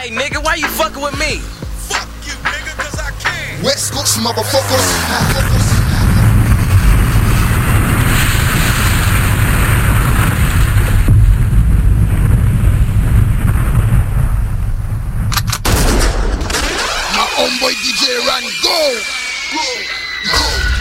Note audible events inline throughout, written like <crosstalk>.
Hey, nigga, why you fucking with me? Fuck you, nigga, cause I can. West Coast motherfuckers. My homeboy DJ Ran, go! Go! Go!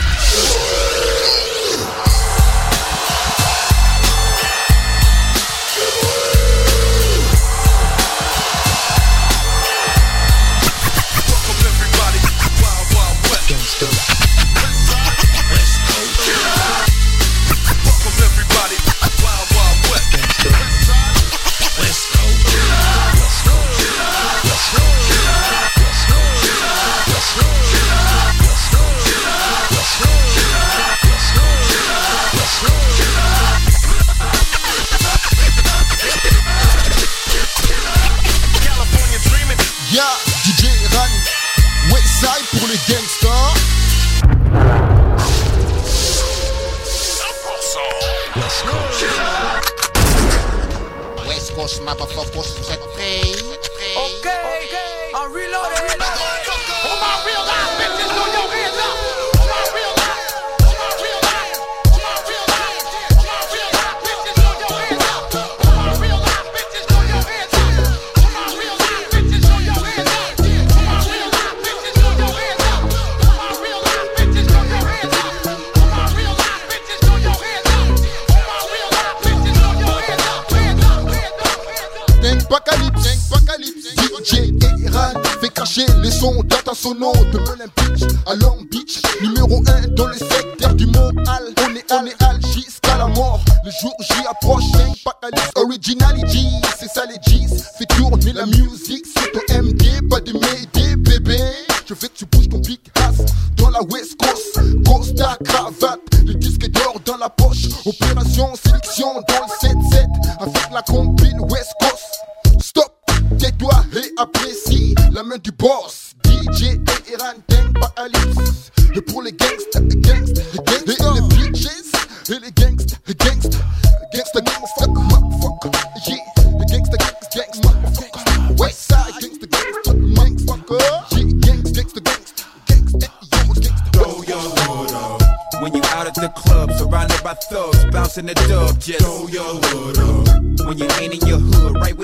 Dans la poche. Opération sélection dans le 7-7 avec la combine West Coast. Stop, tais-toi et apprécie la main du boss. DJ et Iran Gang Apocalypse. Et pour les gangsters,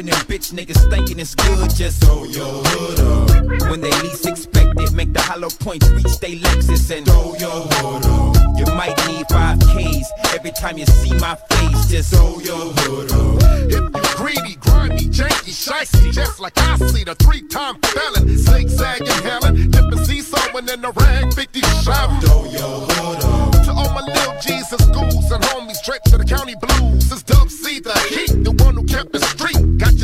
hood, right when them bitch niggas thinking it's good, just throw your hood up. When they least expect it, make the hollow points reach they Lexus and throw your hood up. You might need five K's every time you see my face, just throw your hood up. If you greedy, grimy, janky, shicey, just like I see the three-time felon, zigzagging helen, dipping see someone in the rag, 50 shovel. Throw your hood up. To all my little G's in schools and homies draped to the county blues. It's Dub C, the heat, the one who kept the street. Got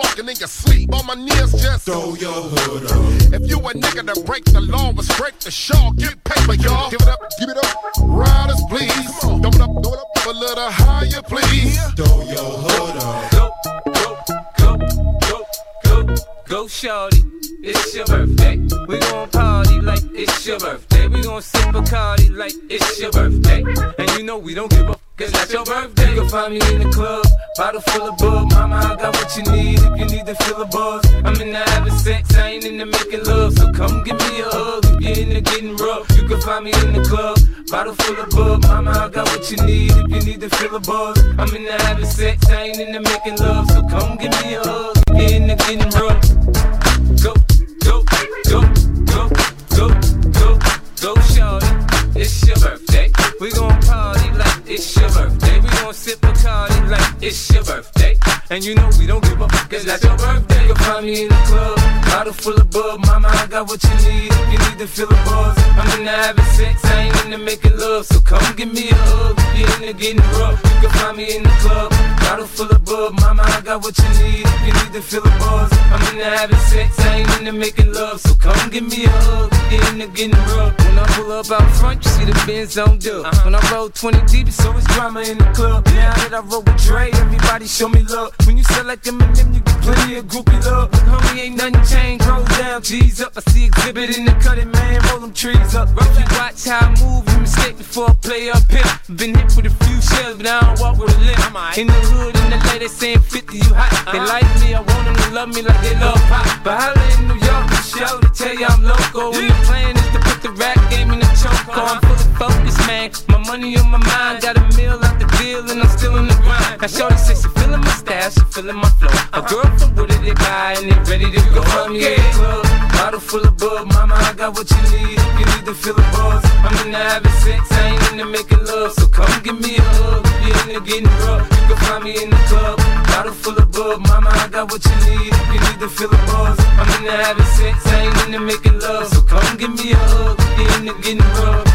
your walking in your sleep. On my knees, just Throw your hood up. If you a nigga that break the law, was break the shaw. Get paper, y'all. Give it up, give it up. Riders, please. Come on, throw it up, throw it up. A little higher, please. Throw your hood up. Go, go, go, go, go, go, shorty. It's your birthday. We gon' party like it's your birthday. We gon' sip Bacardi like it's your birthday. And you know we don't give a f- cause that's your birthday. You can find me in the club, bottle full of bug. Mama, I got what you need if you need to feel a buzz. I'm in the having sex, I ain't in the making love. So come give me a hug if you're in the getting rough. You can find me in the club, bottle full of bug. Mama, I got what you need if you need to feel a buzz. I'm in the having sex, I ain't in the making love. So come give me a hug if you're in the getting rough. Go, go, go, go, go, go, shorty. It's your birthday. We gon' party like it's your birthday. We gon' sip Bacardi like it's your birthday. And you know we don't give up, cause that's your birthday. You'll find me in the club, bottle full of bub. Mama, I got what you need if you need to feel a buzz. I'm in the having sex, I ain't in the making love. So come give me a hug, if you're in the getting rough. You can find me in the club, bottle full of bub. Mama, I got what you need if you need to feel a buzz. I'm in the having sex, I ain't in the making love. So come give me a hug, if you're in the getting rough. When I pull up out front, you see the Benz on dub. Uh-huh. When I roll 20 deep, it's always drama in the club. Now that I roll with Dre, everybody show me love. When you sell like Eminem, you get plenty of groupie love. Homie, ain't nothing changed. Roll down, G's up. I see exhibit in the cutting, man. Roll them trees up. Roll you watch how I move. You mistake before I play up here. Been hit with a few shells, but I don't walk with a limp. In the hood, in the LA, they saying 50, you hot. They uh-huh. like me, I want them to love me like they love pop. But holla in New York, the show to tell you I'm local. And the plan is the rap game in the choke. I'm fully focused, man. My money on my mind, got a meal out the deal, and I'm still in the grind. Now, Shorty says she feeling my style, she feeling my flow. A girl from Wooded, they buy, and they ready to go. I'm yeah, club. Bottle full of bug, mama, I got what you need. You need to feel the buzz, I'm into having sex, I ain't into making love. So come give me a hug. If you're into getting rough, you can find me in the club. Bottle full of bug, mama, I got what you need. You need to feel the buzz, I'm into having sex, I ain't into making love. So come give me a hug. If you're getting rough.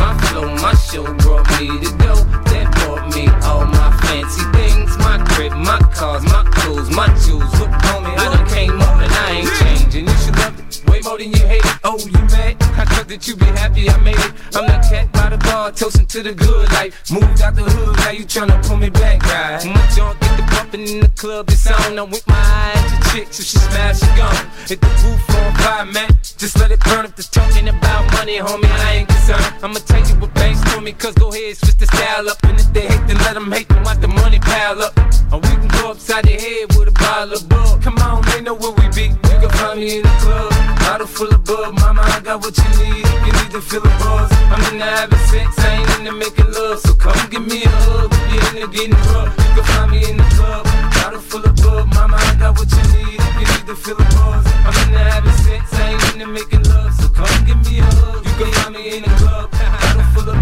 My flow, my show brought me to go. That brought me all my fancy things. My crib, my cars, my clothes, my jewels. Look, homie, I done came up and I ain't changing. You should love it way more than you hate it. Oh, you mad? I that you be happy I made it. I'm the cat by the bar, toasting to the good life. Moved out the hood, now you tryna pull me back, right? My junk get the bumping in the club, it's on. I'm with my eye at your chick, so she smash, she gone. Hit the roof on fire, man. Just let it burn if the talking about money, homie. I ain't concerned. I'ma tell you what banks for me, cause go ahead, switch the style up. And if they hate, then let them hate, then watch the money pile up. Or we can go upside the head with a bottle of bug. Come on, they know where we be. You can find me in the club. Bottle full of bug, mama, I got what you need. You need to feel the buzz, I'm into having sex, I ain't into making love. So come give me a hug. If you're into getting rough, you can find me in the club. Bottle full of bug, mama, I got what you need. You need to feel the buzz, I'm into having sex, I ain't into making love. So come give me a hug. You can find me in the club. <laughs>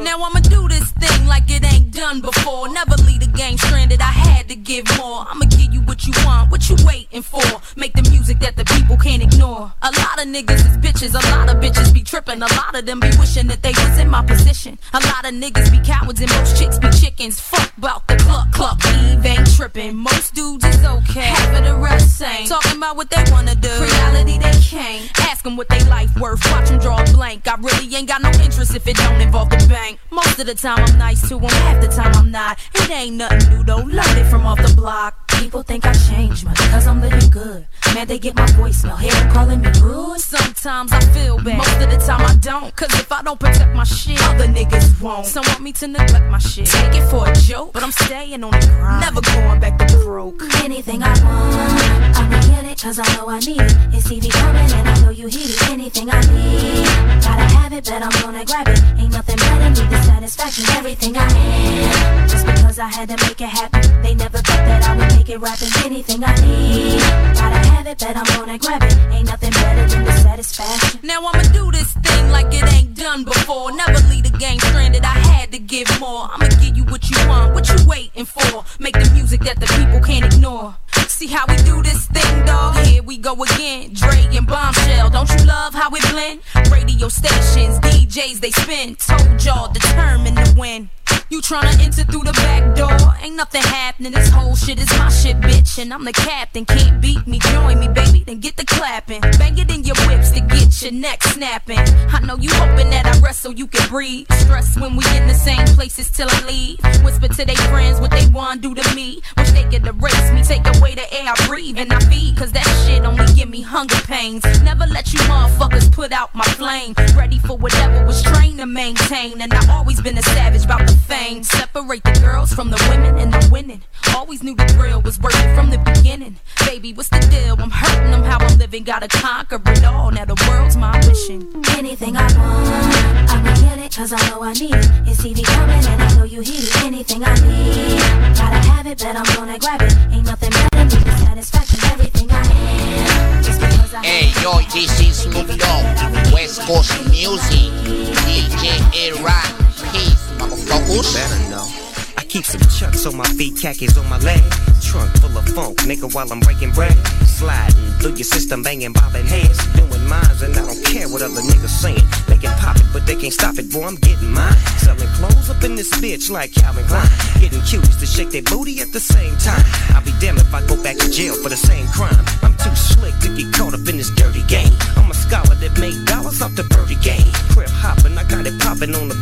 Now I'ma do this thing like it ain't done before. Never leave the game stranded, I had to give more. I'ma give you what you want, what you waiting for. Make the music that the people can't ignore. A lot of niggas is bitches, a lot of bitches be tripping. A lot of them be wishing that they was in my position. A lot of niggas be cowards and most chicks be chickens. Fuck about the cluck cluck, Eve ain't tripping. Most dudes is okay, half of the rest ain't. Talking about what they wanna do, reality they can't. Ask them what they life worth, watch them draw a blank. I really ain't got no interest if it don't involve the bank. Most of the time I'm nice to them, half the time I'm not. It ain't nothing new though, learned it from off the block. People think I changed much because I'm living good. Man, they get my voicemail, hear them calling me rude. Sometimes I feel bad, most of the time I don't. Cause if I don't protect my shit, other niggas won't. Some want me to neglect my shit. Take it for a joke, but I'm staying on the grind. Never going back to broke. Anything I want, I'ma get it, cause I know I need it. It's TV coming and I know you hear it. Anything I need, gotta have it, bet I'm gonna grab it. Ain't nothing better, the satisfaction, everything I am. Just because I had to make it happen, they never thought that I would make it rapping. Anything I need, gotta have it, bet I'm gonna grab it. Ain't nothing better than the satisfaction. Now I'ma do this thing like it ain't done before. Never leave the game stranded, I had to give more. I'ma give you what you want, what you waiting for. Make the music that the people can't ignore. See how we do this thing, dog? Here we go again. Dre and Bombshell, don't you love how it blend? Radio stations, DJs, they spin. Told y'all determined to win. You tryna enter through the back door? Ain't nothing happening. This whole shit is my shit, bitch. And I'm the captain. Can't beat me. Join me, baby. Then get the clapping. Bang it in your whips to get your neck snapping. I know you hoping that I rest so you can breathe. Stress when we in the same places till I leave. Whisper to their friends what they want do to me. Wish they could erase me. Take away the air I breathe and I feed. Cause that shit only give me hunger pains. Never let you motherfuckers put out my flame. Ready for whatever was trained to maintain. And I've always been a savage about the fame. Separate the girls from the women and the winning. Always knew the drill was working from the beginning. Baby, what's the deal? I'm hurting them how I'm living. Gotta conquer it all. Now the world's my mission. Anything I want, I'ma get it, cause I know I need it. It's TV coming and I know you hear it. Anything I need, gotta have it, bet I'm gonna grab it. Ain't nothing better, need the satisfaction, everything I am. Just because I Hey yo, this is Snoop Dogg, West Coast Music, DJ A-Rock, peace, motherfuckers. better know. I Keep some chucks on my feet, khakis on my legs. Trunk full of funk, nigga, while I'm breaking bread. Sliding through your system, banging, bobbing heads. Doing mines, and I don't care what other niggas saying. They can pop it, but they can't stop it, boy, I'm getting mine. Selling clothes up in this bitch like Calvin Klein. Getting cuties to shake their booty at the same time. I'll be damned if I go back to jail for the same crime. I'm too slick to get caught up in this dirty game. I'm a scholar that made dollars off the birdie game. Crib hopping, I got it popping on the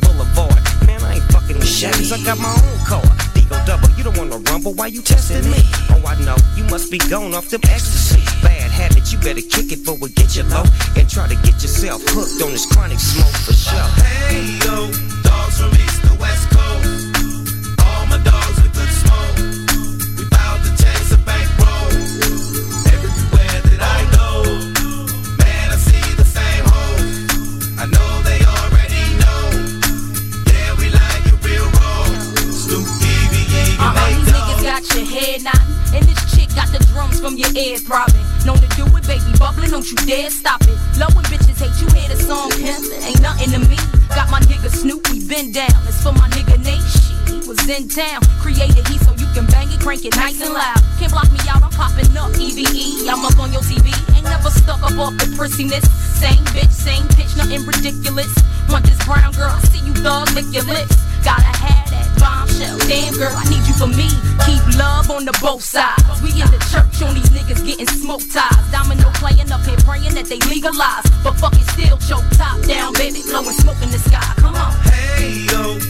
Chevys, I got my own car. Digo double, you don't wanna rumble, why you testing me? Oh, I know, you must be gone off them ecstasy. Bad habit, you better kick it before we get you low. And try to get yourself hooked on this chronic smoke for sure. Hey yo, dogs from east and this chick got the drums from your ear throbbing. Known to do it, baby, bubbling, don't you dare stop it. Love when bitches hate you, hear the song pimpin', ain't nothing to me. Got my nigga Snoop, we been down. It's for my nigga Nate, he was in town. Created heat so you can bang it, crank it nice and loud. Can't block me out, I'm popping up, EVE. I'm up on your TV, ain't never stuck up off the prissiness. Same bitch, same pitch, nothing ridiculous. Want this brown girl, I see you thug, lick your lips. Gotta have Damn girl, I need you for me. Keep love on the both sides. We in the church on these niggas getting smoke ties. Domino playing up here praying that they legalize. But fucking still choke top down, baby, blowing smoke in the sky. Come on. Hey yo,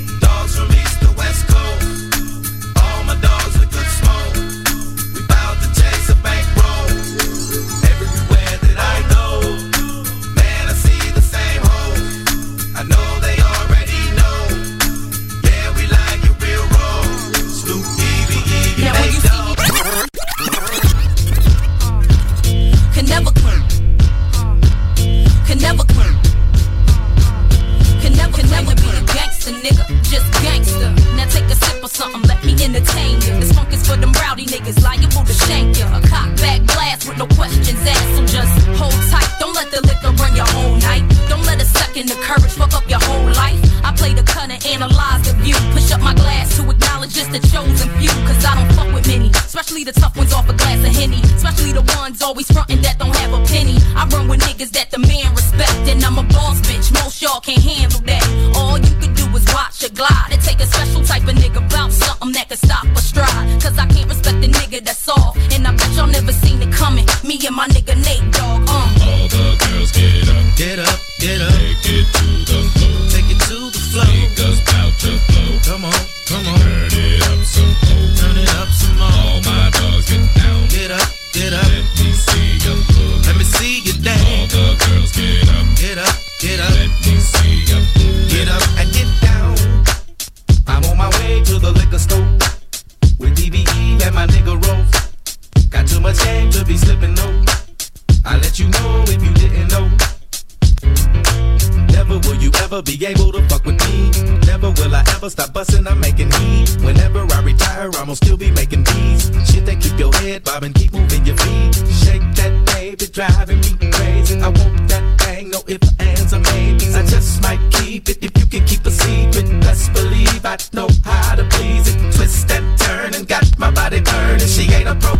will you ever be able to fuck with me. Never will I ever stop busting, I'm making heat. Whenever I retire, I'ma still be making beats. Shit that keep your head bobbing, keep moving your feet. Shake that baby, driving me crazy. I want that thing, no ifs, ands, or maybes. I just might keep it if you can keep a secret. Best believe I know how to please it. Twist and turn and got my body burning. She ain't a pro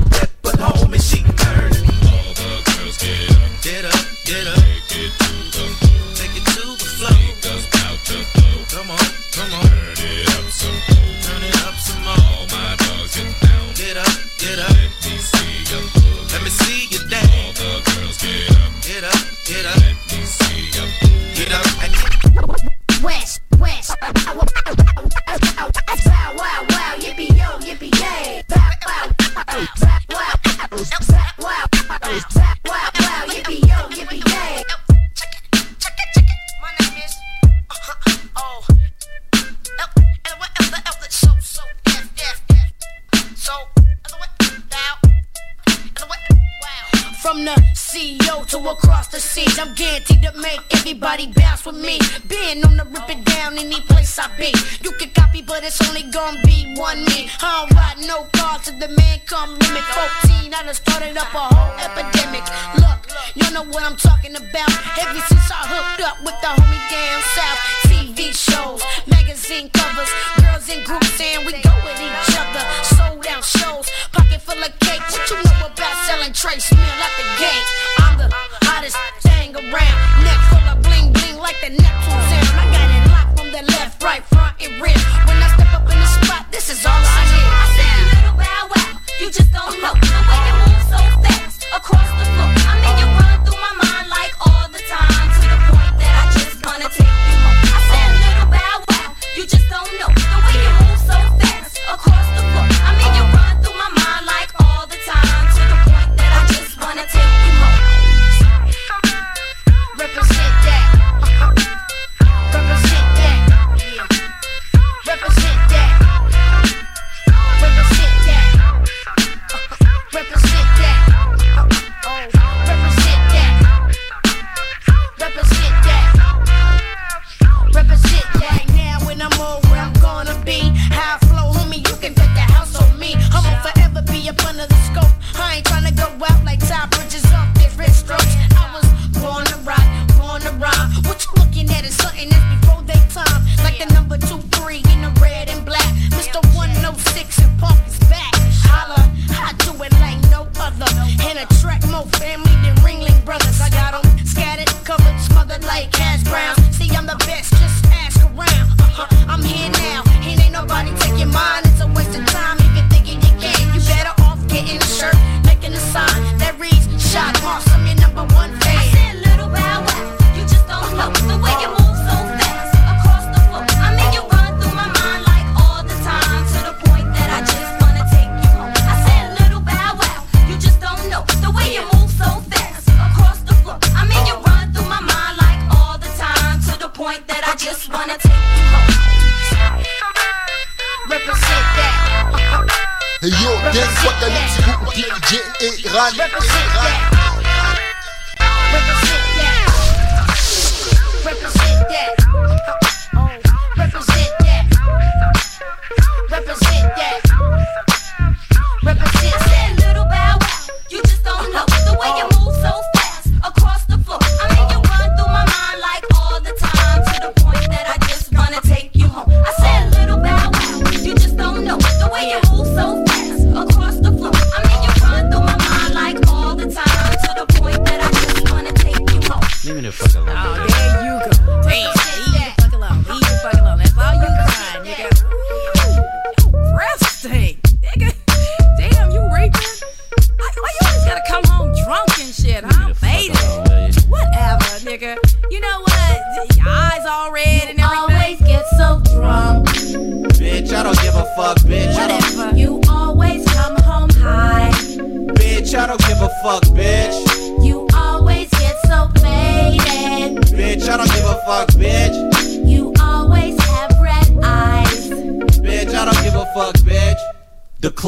everybody bounce with me. Being on the rip it down any place I be. You can copy, but it's only gonna be one me. I don't ride no car to the man come limit. 14, I done started up a whole epidemic. Look, you know what I'm talking about. Ever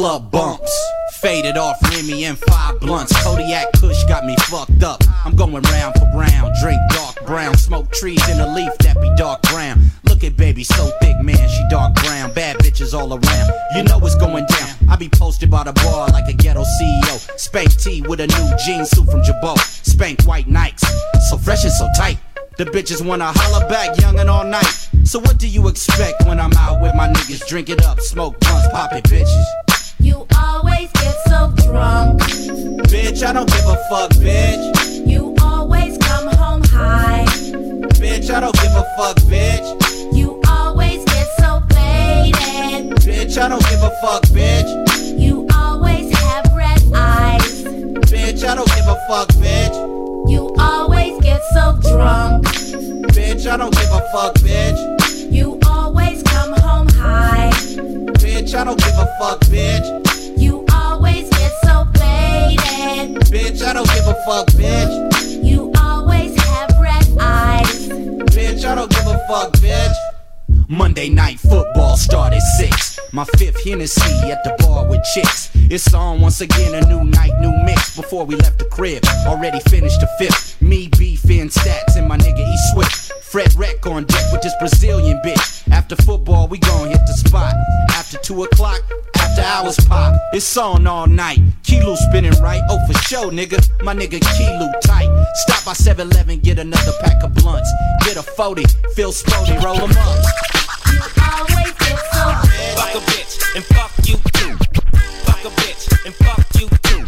club bumps. Faded off Remy and five blunts. Kodiak Kush got me fucked up. I'm going round for round. Drink dark brown. Smoke trees in a leaf that be dark brown. Look at baby, so thick, man. She dark brown. Bad bitches all around. You know what's going down. I be posted by the bar like a ghetto CEO. Spank T with a new jean suit from Jabot. Spank white Nikes. So fresh and so tight. The bitches wanna holler back young and all night. So what do you expect when I'm out with my niggas? Drink it up, smoke blunts, pop it, bitches. You always get so drunk. Bitch, I don't give a fuck, bitch. You always come home high. Bitch, I don't give a fuck, bitch. You always get so faded. Bitch, I don't give a fuck, bitch. You always have red eyes. Bitch, I don't give a fuck, bitch. You always get so drunk. Bitch, I don't give a fuck, bitch. bitch. I don't give a fuck, bitch. You always get so faded. Bitch, I don't give a fuck, bitch. You always have red eyes. Bitch, I don't give a fuck, bitch. Monday night football started six. My fifth Hennessy at the bar with chicks. It's on once again, a new night, new mix. Before we left the crib, already finished the fifth. Me, beef, and stats, and my nigga he Swift. Fred Wreck on deck with this Brazilian bitch. After football, we gon' hit the spot. After two o'clock, after hours pop. It's on all night. Kilo spinning right, oh for sure, nigga. My nigga Kilo tight. Stop by 7-Eleven, get another pack of blunts. Get a 40, feel spody, them up. Fuck a bitch and fuck you too. Fuck a bitch and fuck you too.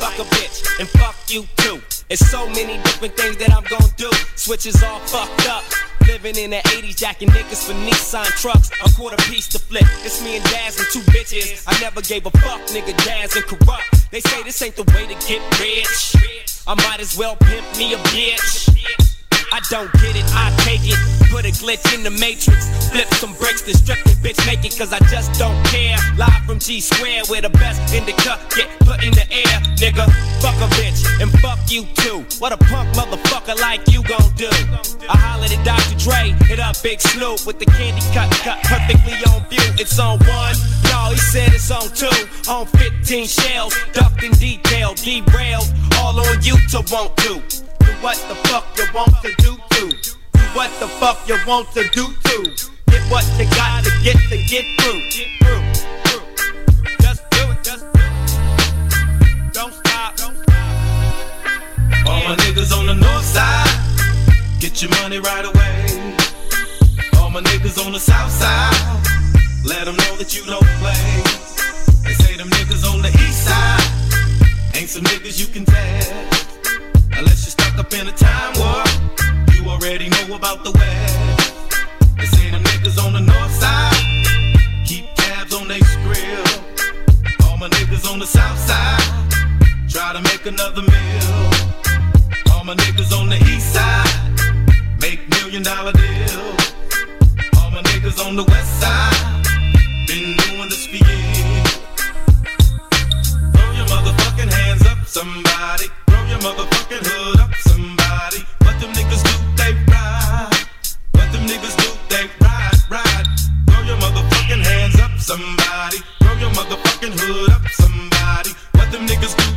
Fuck a bitch and fuck you too. It's so many different things that I'm gonna do. Switches all fucked up. Living in the 80s, jacking niggas for Nissan trucks. A quarter piece to flip. It's me and Daz and two bitches. I never gave a fuck, nigga. Daz and Kurupt. They say this ain't the way to get rich. I might as well pimp me a bitch. I don't get it, I take it. Put a glitch in the matrix. Flip some bricks, then strip the bitch naked, cause I just don't care. Live from G Square, where the best in the cut get put in the air. Nigga, fuck a bitch, and fuck you too. What a punk motherfucker like you gon' do? I hollered at Dr. Dre, hit up Big Snoop with the candy cut, cut perfectly on view. It's on one, no, he said it's on two. On 15 shells, ducked in detail, derailed, all on you to won't do. What the fuck you want to do to. Do what the fuck you want to do to. Get what you got to get to get through. Get through. Just do it. Don't stop. All my niggas on the north side, get your money right away. All my niggas on the south side, let them know that you don't play. They say them niggas on the east side, ain't some niggas you can tell. Unless stuck up in a time warp, you already know about the west. They say them niggas on the north side, keep tabs on they skrill. All my niggas on the south side, try to make another meal. All my niggas on the east side, make million dollar deals. All my niggas on the west side, been doing this for years. Throw your motherfucking hands up, somebody. Your motherfucking hood up, somebody. What them niggas do, they ride. What them niggas do, they ride, ride. Throw your motherfucking hands up, somebody. Throw your motherfucking hood up, somebody. What them niggas do,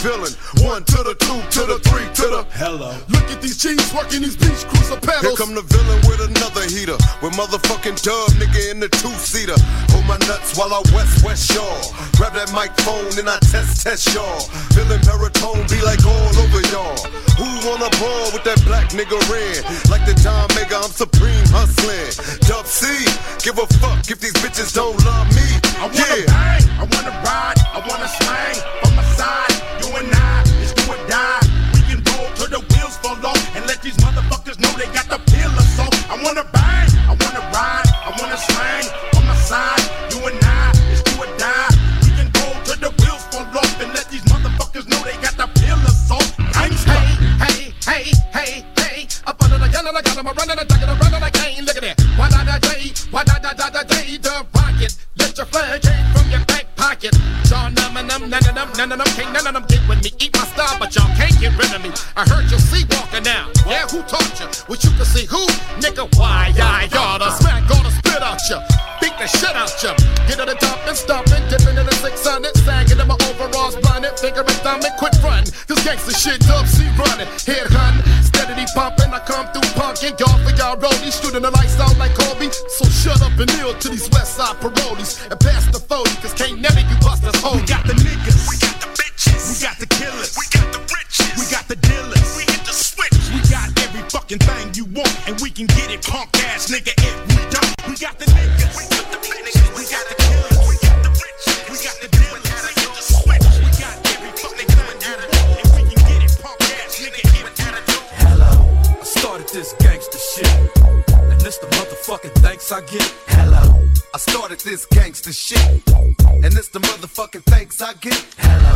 villain. One to the two, to the three, to the hello. Look at these G's working these beach cruiser pedals. Here come the villain with another heater. With motherfucking dub nigga in the two seater. Hold my nuts while I west west y'all. Grab that microphone and I test test y'all. Feeling baritone be like all over y'all. Who wanna ball with that black nigga in? Like the John Mega, I'm supreme hustling. Dub C, give a fuck if these bitches don't love me. I wanna yeah. bang, I wanna ride, I wanna slang fall off and let these motherfuckers know they got the pill or so. I wanna bang, I wanna ride, I wanna slang from my side. You and I, it's do or die. We can roll till the wheels fall off and let these motherfuckers know they got the pill or so. Hey, hey, hey, hey, hey, up under the gun and I got 'em a running, a ducking, a running, I can't look at that. Why da da day, why da da da da day, the rocket. Let your flag hang from your back pocket. Y'all none of them, none of them, none of them, can't none of them get with me. Eat my style, but y'all of me. I heard you see walking now. Yeah, who taught you? Wish you could see who? Nigga, why I gotta smack, gonna spit out ya. Beat the shit out ya. Get to the top and stop it, dipping in the 600, sagging in my overalls, blinded, finger and thumb and quit running. This gangsta shit, dub C running, head hunting, steadily pumping. I come through punkin', y'all for y'all rollies, shooting the lights out like Kobe. So shut up and kneel to these West Side parolees and pass nigga, if we don't. We got the niggas, we got the bitches, we got the killers, we got the riches, we got the dealers, we hit the switch. We got every fucking thing you want, and we can get it, punk ass nigga, if we don't. I started this gangster shit. And this the motherfucking thanks I get. Hello. I started this gangster shit. And this the motherfucking thanks I get. Hello.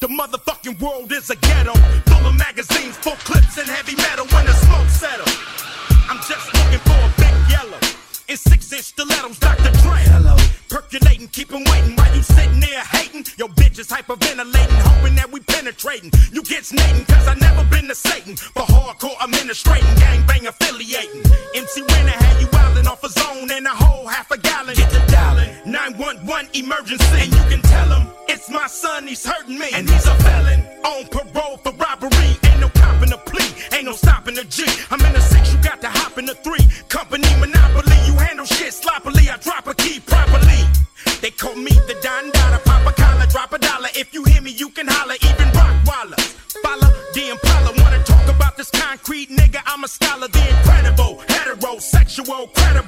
The motherfucking world is a ghetto, full of magazines, full clips, and heavy Hello. Percolating, keep 'em waiting while you sitting there hating. Your bitch is hyperventilating, hoping that we penetrating. You get snating, cause I never been to Satan. But hardcore administrating, gangbang affiliating. MC Winner had you wildin' off a zone and a whole half a gallon. Get the dialing. 911 emergency. And you can tell him it's my son, he's hurting me. And he's a felon on parole for robbery. Ain't no copping a plea, ain't no stopping the G. I'm in the six, you got to hop in the three. Company monopoly, you handle shit sloppily. I drop a. They call me the Don Dada, pop a collar, drop a dollar. If you hear me, you can holler, even Rockwaller. Follow the Impala, wanna talk about this concrete nigga? I'm a scholar, the incredible, heterosexual, credible.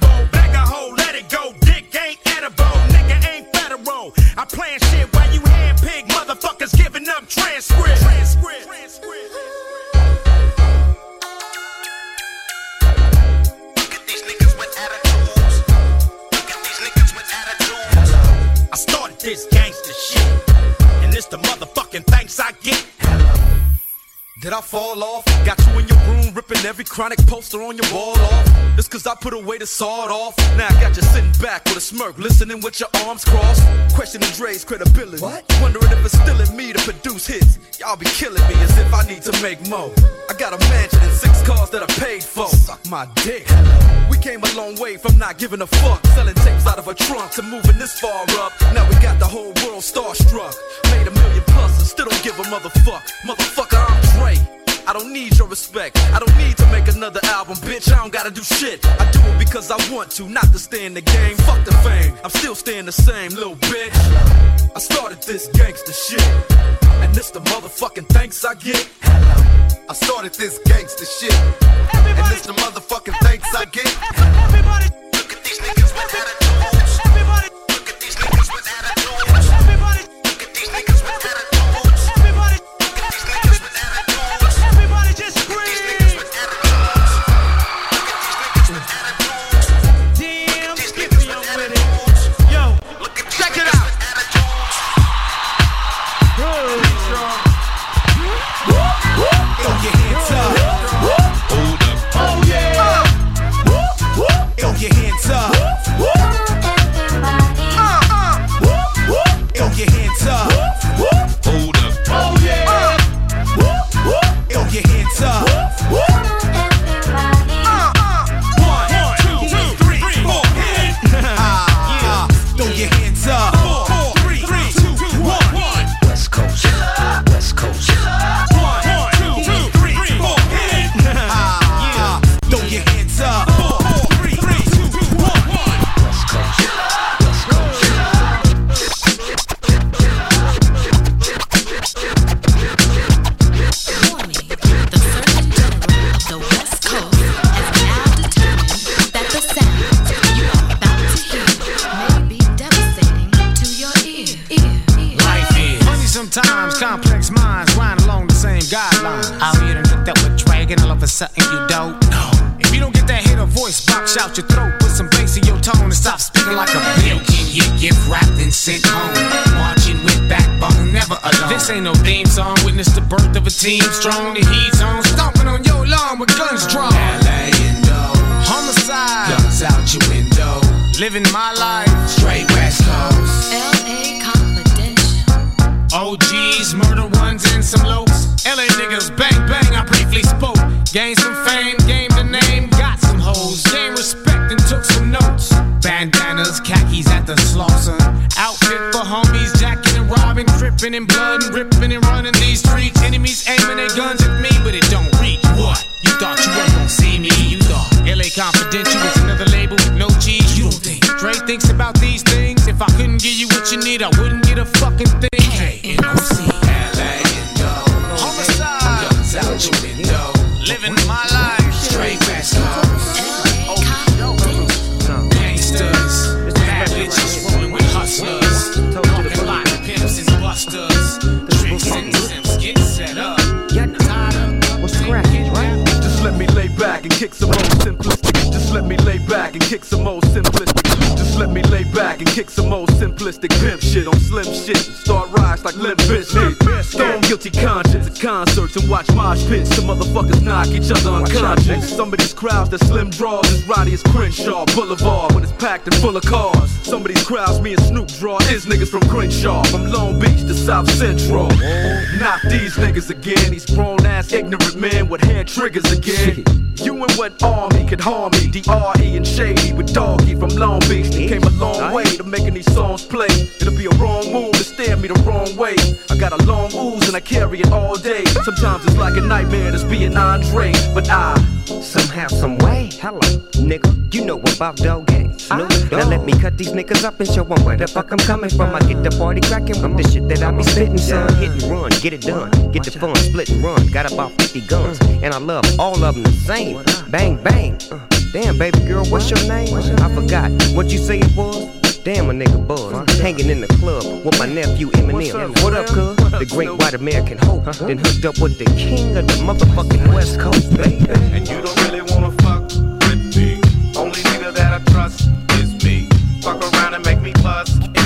Did I fall off? Got you in your room ripping every chronic poster on your wall off. It's cause I put away the sawed off. Now I got you sitting back with a smirk, listening with your arms crossed. Questioning Dre's credibility. What? Wondering if it's still in me to produce hits. Y'all be killing me as if I need to make more. I got a mansion and six cars that I paid for. Suck my dick. We came a long way from not giving a fuck. Selling tapes out of a trunk to moving this far up. Now we got the whole world starstruck. Made a million plus and still don't give a motherfuck. Motherfucker, I'm Dre. I don't need your respect. I don't need to make another album, bitch. I don't gotta do shit. I do it because I want to, not to stay in the game. Fuck the fame. I'm still staying the same, little bitch. I started this gangster shit. And this the motherfucking thanks I get. I started this gangster shit. And this the motherfucking thanks I get. Everybody, look at these niggas mosh pits. Some motherfuckers knock each other unconscious. Some of these crowds that slim draws as rowdy as Crenshaw Boulevard when it's packed and full of cars. Some of these crowds me and Snoop draw is niggas from Crenshaw, from Long Beach to South Central. Not these niggas again, these grown ass ignorant men with hair triggers again. You and what army could harm me? DRE and Shady with Doggy from Long Beach. They came a long way to making these songs play. It'll be a wrong move to stare me the wrong way. I got a long ooze and I carry it all day. Sometimes it's like a nightmare just being Andre, but I Somehow, some way, hello, nigga. You know about dog games. Snoop. Now let me cut these niggas up and show 'em where the fuck I'm coming from. I get the party cracking with the shit that I be spitting, son. Hit and run, get it done. Get the fun, split and run. Got about 50 guns, and I love all of them the same. Bang, bang. Uh, Damn, baby girl, what's your name? I forgot what you say it was. Damn, a nigga buzz. Hanging in the club with my nephew Eminem. What up, cuz? The great white American hope. Then hooked up with the king of the motherfucking West Coast, baby. And you don't really wanna fuck with me. Only nigga that I trust is me. Fuck around and make me bust.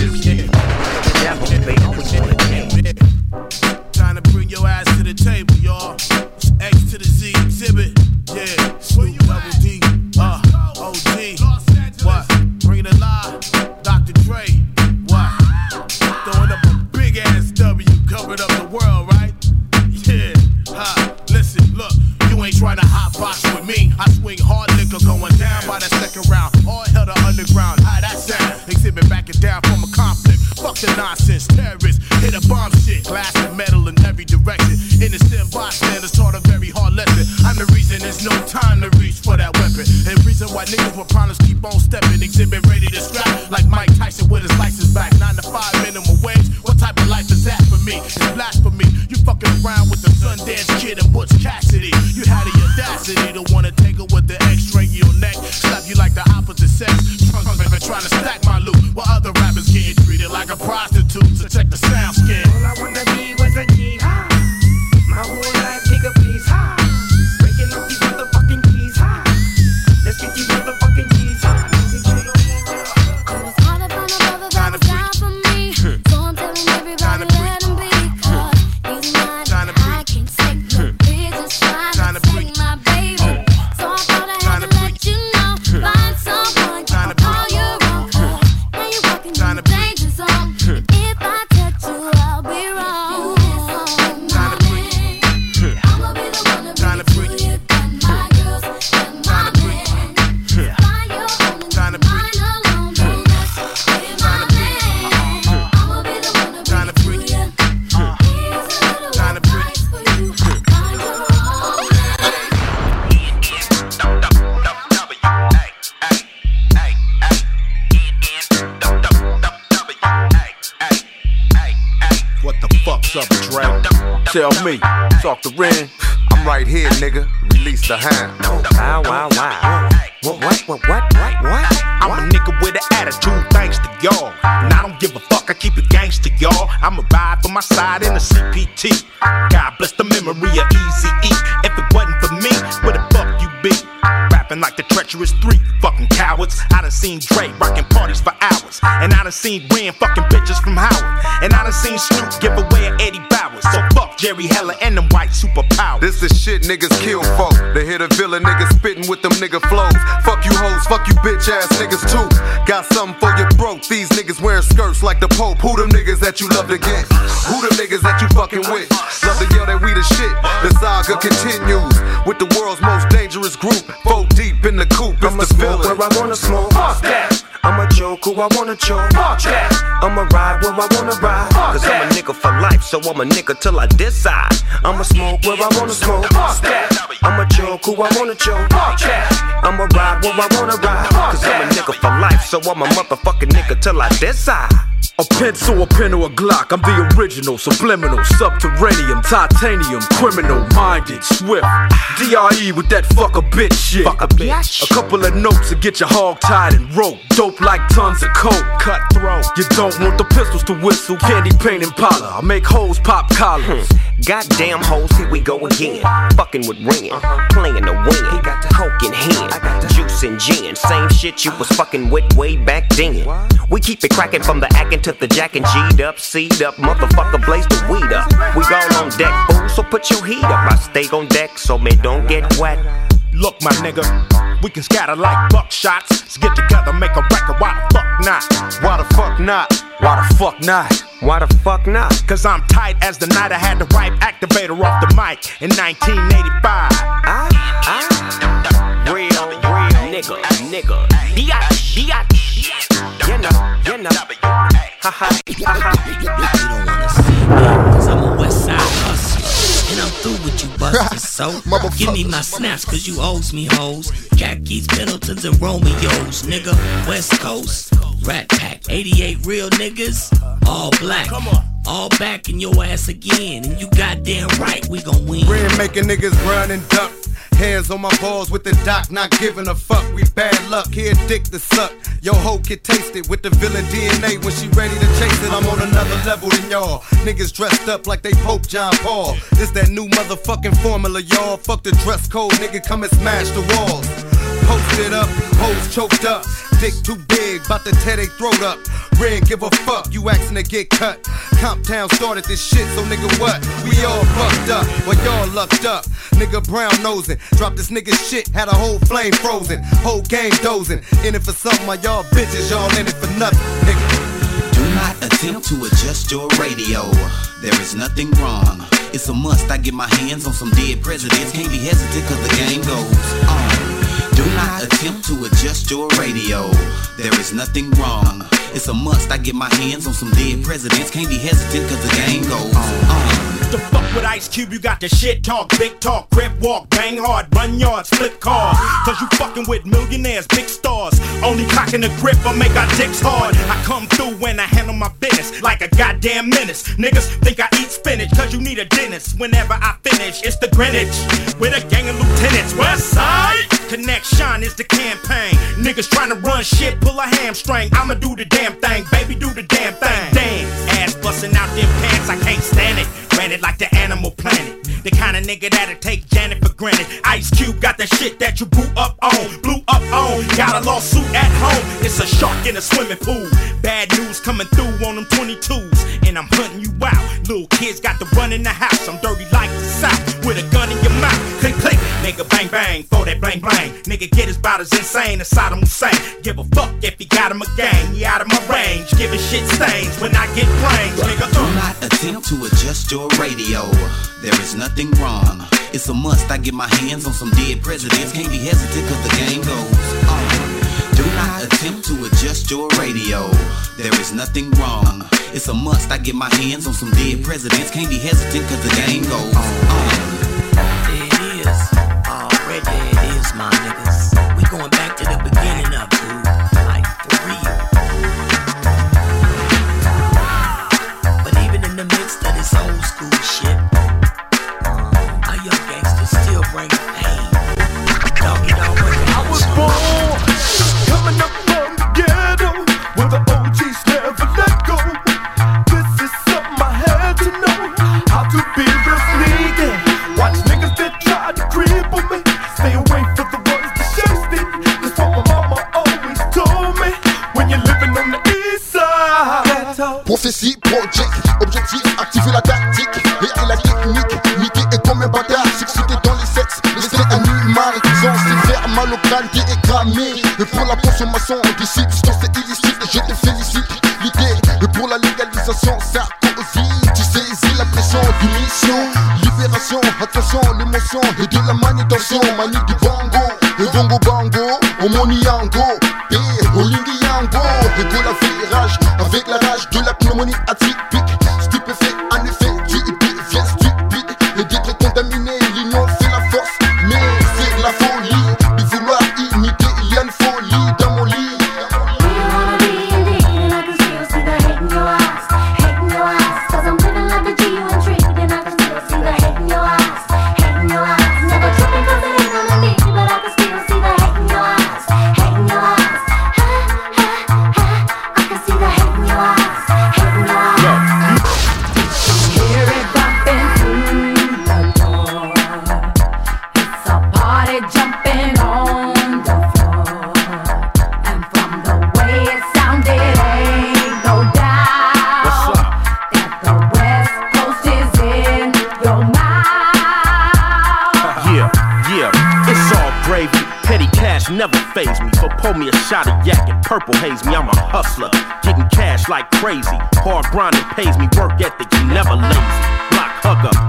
Swing hard liquor going down by the second round. All hell to underground. How that sound? Xzibit backing down from a conflict. Fuck the nonsense. Terrorists hit a bomb shit. Glass and metal in every direction. Innocent bystanders taught a very hard lesson. I'm the reason there's no time to reach for that weapon. And reason why niggas with problems keep on stepping. Xzibit ready talk to Ren. I'm right here, nigga. Release the hand. Wow, wow, wow. What, what, what, what, what, what? I'm a nigga with an attitude, thanks to y'all. And I don't give a fuck, I keep it gangster, y'all. I'ma ride for my side in the CPT. God bless the memory of Easy E. If it wasn't for me, where the fuck you be? Rapping like the treacherous three, fucking cow seen Dre rocking parties for hours. And I done seen Ren fucking bitches from Howard. And This the shit niggas kill folk. They hit a villain niggas spitting with them nigga flows. Fuck you hoes, fuck you bitch ass niggas too. Got something for your broke. These niggas wearing skirts like the Pope. Who them niggas that you love to get? Who them niggas that you fucking with? Love to yell that we the shit. The saga continues with the world's most dangerous group. Four deep in the coop. It's I'ma the smoke villain. where I wanna smoke. Fuck that. I'ma who I wanna choke. Fuck that. I'ma ride where I wanna ride. Cause I'm a nigga for life, so I'm a nigga till I decide. I'ma smoke where I wanna smoke. Fuck that. I'ma choke who I wanna choke. Fuck that. I'ma ride where I wanna ride. Cause I'm a nigga for life, so I'm a motherfucking nigga till I decide. A pencil, a pen, or a Glock. I'm the original, subliminal, subterranean, titanium, criminal, minded, swift. DRE with that fuck a bitch shit. Fuck a bitch. A couple of notes to get your hog tied and rope. Dope like tons of coke. Cutthroat. You don't want the pistols to whistle. Candy paint Impala. I make hoes pop collars. Hmm. Goddamn hoes, here we go again. Fucking with Ren, uh-huh. playing the win. He got the coke in hand, juice and gin. Same shit you was fucking with way back then. We keep it cracking from the acting to the jacking. G'd up, C'd up, motherfucker, blaze the weed up. We all on deck, fool, so put your heat up. I stay on deck, so me don't get wet. Look, my nigga, we can scatter like buckshots. Let's get together, make a record. Why the fuck not? Why the fuck not? Why the fuck not? Why the fuck not? Cause I'm tight as the night I had the right activator off the mic in 1985. Ah, ah. Real, real nigga, nigga. Biatch, biatch. You know, you know. Ha ha, ha ha. Cause I'm a west side hustler. And I'm through with you busters. <laughs> So give me my snaps cause you owes me hoes. Jackies, Pendletons, and Romeos. Nigga, West Coast. Rat Pack, 88 real niggas. All black. All back in your ass again. And you goddamn right we gon' win. Ren making niggas run and duck. Hands on my balls with the doc, not giving a fuck. We bad luck, here dick to suck. Yo, hoe can taste it with the villain DNA. When she ready to chase it, I'm on another level than y'all. Niggas dressed up like they Pope John Paul. This that new motherfucking formula, y'all. Fuck the dress code, nigga, come and smash the walls. Posted up, hoes choked up. Dick too big, bout to tear they throat up. Red, give a fuck, you asking to get cut. Comptown started this shit, so nigga what? We all fucked up, but y'all lucked up. Nigga brown nosing, dropped this nigga shit, had a whole flame frozen. Whole game dozing. In it for something, while y'all bitches, y'all in it for nothing, nigga. Do not attempt to adjust your radio. There is nothing wrong. It's a must. I get my hands on some dead presidents. Can't be hesitant cause the game goes on. Not attempt to adjust your radio. There is nothing wrong. It's a must. I get my hands on some dead presidents. Can't be hesitant cause the game goes on. The fuck with Ice Cube, you got the shit talk, big talk, grip walk, bang hard, run yards, flip cars. Cause you fucking with millionaires, big stars. Only cocking the grip or make our dicks hard. I come through when I handle my business like a goddamn menace. Niggas think I eat spinach cause you need a dentist. Whenever I finish, it's the Greenwich with a gang of lieutenants. West side connection is the campaign. Niggas trying to run shit, pull a hamstring. I'ma do the damn thing, baby, do the damn thing. Damn, ass busting out them pants, I can't stand it. Ran it like the animal planet. The kind of nigga that'll take Janet for granted. Ice Cube got the shit that you blew up on, blew up on. Got a lawsuit at home. It's a shark in a swimming pool. Bad news coming through on them 22s, and I'm hunting you out. Little kids got to run in the house. I'm dirty like the South with a gun in your mouth. Click click, nigga bang bang for that bang bang. Nigga get his bout as insane as Saddam Hussein. Give a fuck if he got him a gang. He out of my range, giving shit stains when I get brains, nigga. Uh. Do not attempt to adjust your radio. There is nothing wrong. It's a must. I get my hands on some dead presidents. Can't be hesitant cause the game goes on. Do not attempt to adjust your radio. There is nothing wrong. It's a must. I get my hands on some dead presidents. Can't be hesitant cause the game goes on. It is. My niggas. We going back to the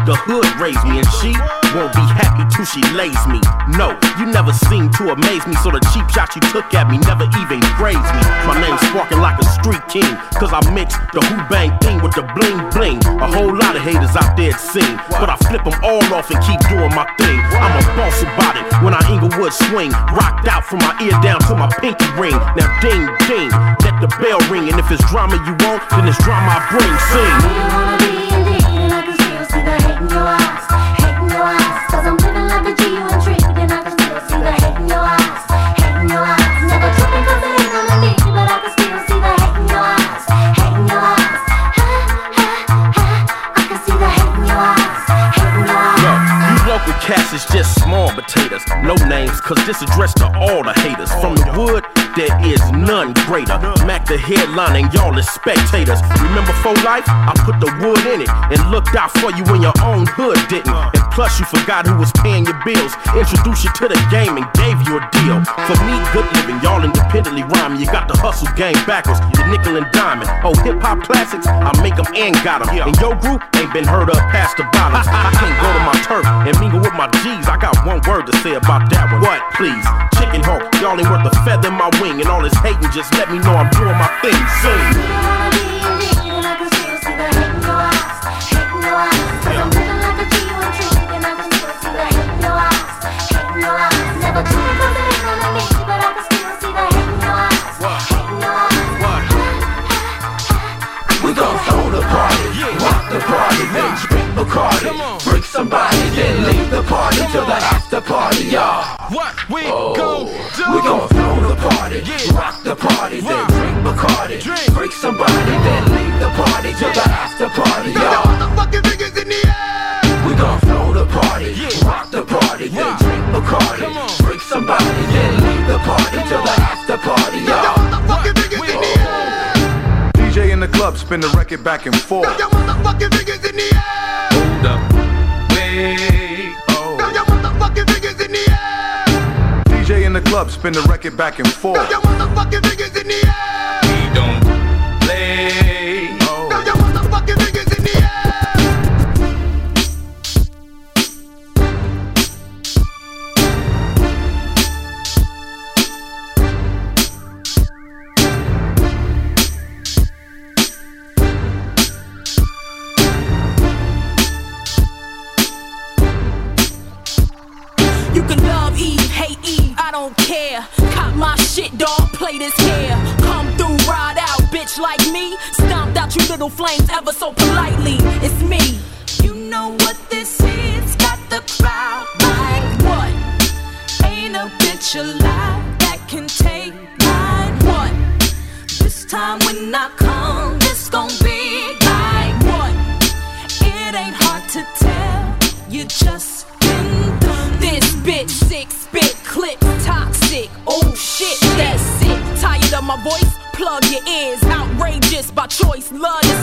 the hood raised me, and she won't be happy till she lays me. No, you never seem to amaze me, so the cheap shot you took at me never even grazed me. My name's sparking like a street king, cause I mix the who bang thing with the bling bling. A whole lot of haters out there it but I flip them all off and keep doing my thing. I'm a boss about it when I Inglewood swing, rocked out from my ear down to my pinky ring. Now ding ding, let the bell ring, and if it's drama you want, then it's drama I bring. Sing. Cats is just small potatoes. No names, cause this addressed to all the haters. From the oh, wood, there is none greater. Mack the headline and y'all is spectators. Remember for life? I put the wood in it and looked out for you when your own hood didn't. And plus you forgot who was paying your bills. Introduced you to the game and gave you a deal. For me, good living, y'all independently rhyming. You got the hustle game backwards, the nickel and diamond. Oh, hip hop classics, I make them and got them. And your group ain't been heard of past the bottom. <laughs> I can't go to my turf and mingle with my G's. I got one word to say about that one. What, please? Chicken hawk, y'all ain't worth a feather in my wing. And all this hating, just let me know I'm doing my thing. Sing. Gon' throw the party, rock the party, then drink Bacardi, break somebody, then leave the party till the after party, y'all. What we oh, gon' do? We gon' throw the party, yeah. rock the party, then drink Bacardi, break somebody, then leave the party till the after party, y'all. We gon' throw the party, yeah. rock the party, then drink Bacardi, break somebody, then leave the party till the after party, y'all. DJ in the club, spin the record back and forth. Hold up, club, spin the record back and forth. We don't Little flames ever so politely. It's me. You know what this is? Got the crowd like what? Ain't a bitch alive that can take mine. What? This time when I come, it's gon' be like what? It ain't hard to tell. You just been done. This bitch, six spit clip, toxic. Oh shit, that's it. Tired of my voice, plug your ears. Outrageous by choice, love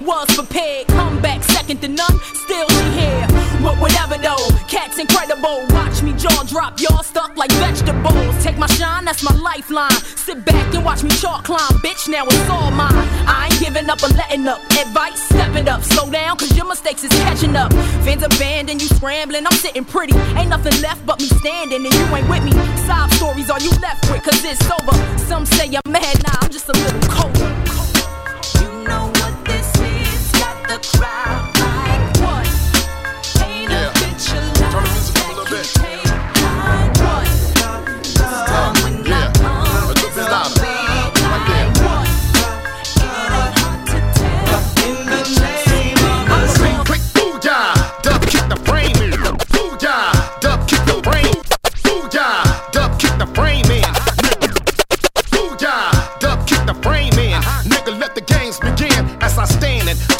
was prepared. Come back second to none, still here. But whatever though, cat's incredible. Watch me jaw drop, y'all stuck like vegetables. Take my shine, that's my lifeline. Sit back and watch me chalk climb, bitch. Now it's all mine. I ain't giving up or letting up. Advice, step it up, slow down, cause your mistakes is catching up. Fans abandoned, you scrambling, I'm sitting pretty. Ain't nothing left but me standing, and you ain't with me. Sob stories are you left with, cause it's over. Some say I'm mad, nah, I'm just a little colder. The crowd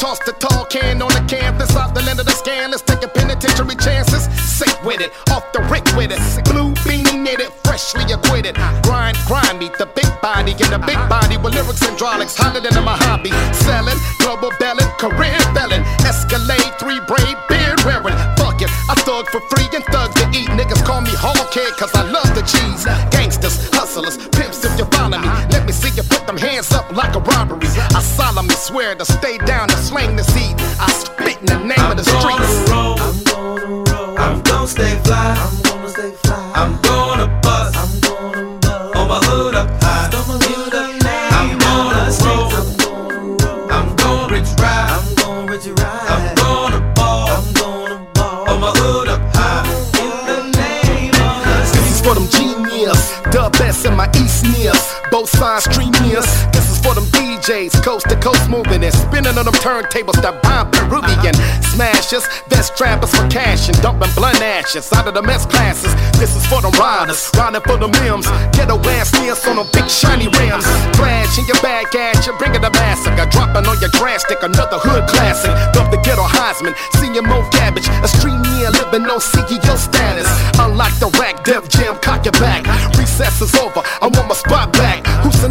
toss the tall can on the campus Off the land of the scandalous, taking penitentiary chances. Sick with it, off the rick with it. Blue beanie knitted, freshly acquitted. Grind, grind, meet the big body in the big uh-huh. body with lyrics and hydraulics hotter than a hobby. Selling, global belling, career belling, Escalade, three braid, beard wearing. Fuck it, I thug for free and thug to eat. Niggas call me hog head cause I love the cheese. Coast to coast moving and spinning on them turntables that bomb Peruvian smashers. Best trappers for cash and dumping blunt ashes out of the mess classes. This is for them riders, riding for them limbs. Ghetto ass nears on them big shiny rims. In your bag ass, you bring it a massacre. Dropping on your trash stick, another hood classic. Dump the ghetto Heisman, senior Mo Cabbage. A stream year living on CEO status. Unlike the rack, Def Jam, cock your back. Recess is over, I want my spot back.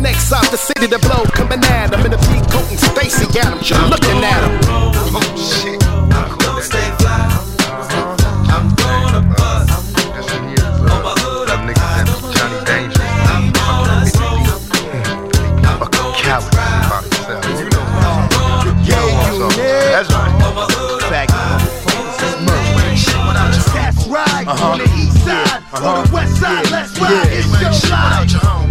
Who's the next out the city to blow? Coming at him in a big coat and Stacy Adams, you're looking at him. Oh shit. I'm gonna stay fly. I'm gonna bust. On my hood up high. Johnny Dangerous. I'm gonna roll. I'm gonna ride. That's right. On my hood up That's right. On the east side, on the west side, let's ride. It's your life.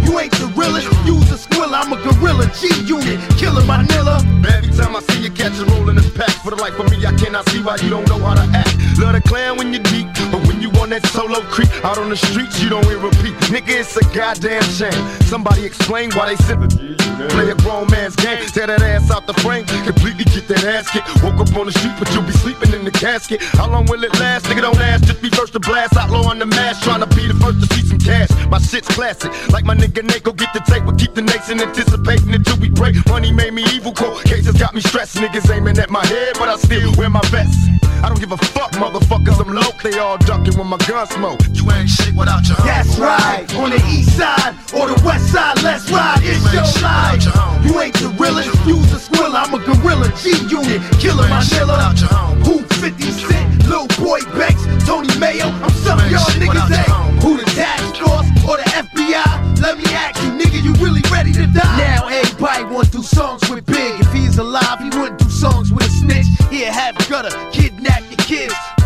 Use a squilla. I'm a gorilla. G unit, killing my nilla. Every time I see you catch a roll in the pack, for the life of me, I cannot see why you don't know how to act. Love the clan when you're on that solo creep, out on the streets, you don't hear repeat. Nigga, it's a goddamn shame. Somebody explain why they sippin'. Play a grown man's game, tear that ass out the frame, completely get that ass kicked. Woke up on the street, but you'll be sleeping in the casket. How long will it last? Nigga, don't ask, just be first to blast. Outlaw on the mask, trying to be the first to see some cash. My shit's classic, like my nigga Nako, get the tape, but keep the nation anticipating until we break. Money made me evil, cold cases got me stressed. Niggas aiming at my head, but I still wear my vest. I don't give a fuck, motherfuckers, I'm low. They all ducking when my gun smoke. You ain't shit without your That's right. On the east side or the west side, let's ride. It's your life. You ain't the realest. Use a squilla. I'm a gorilla. G unit, killing my nilla. Who 50 Cent, Lil Boy Banks, Tony Yayo. I'm some of y'all niggas ain't. Who the task force or the FBI? Let me ask you, nigga, you really ready to die? Now everybody want to do songs with Big. If he's alive, he wouldn't do songs with a snitch. He'll have gutter, kidnap your kids.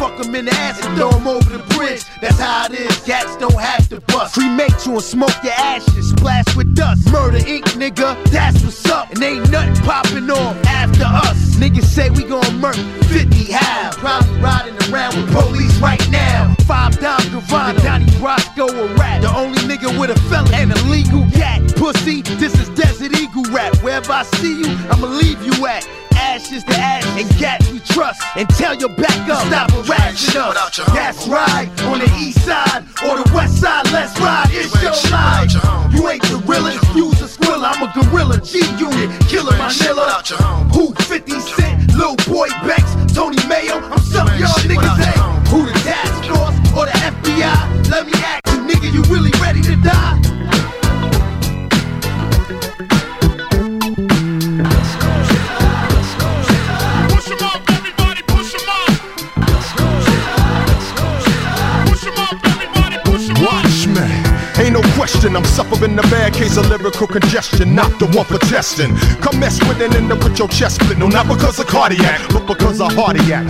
Fuck them in the ass and throw them over the bridge. That's how it is. Cats don't have to bust. Cremate you and smoke your ashes. Splash with dust. Murder Inc, nigga. That's what's up. And ain't nothing popping off after us. Niggas say we gon' murk 50 how? Probably riding around with police right now. Five dime Gravano. Donnie Brasco a rat. The only nigga with a felon and a legal cat. Pussy, this is Desert Eagle rap. Wherever I see you, I'ma leave you at. Ashes to ash and cats we trust. And tell your back up. Stop harassing us. That's right. On the east side or the west side, let's ride. It's your life. You ain't the realest. Use a squilla. I'm a gorilla. G unit, killing my nilla. Who 50 Cent, Lil Boy Banks, Tony Yayo. I'm some of y'all niggas ain't. Who the task force or the FBI? Let me ask you, nigga, you really ready to die? Question. I'm suffering a bad case of lyrical congestion, not the one for testing. Come mess with it and end up with your chest split. No, not because of cardiac, but because of cardiac.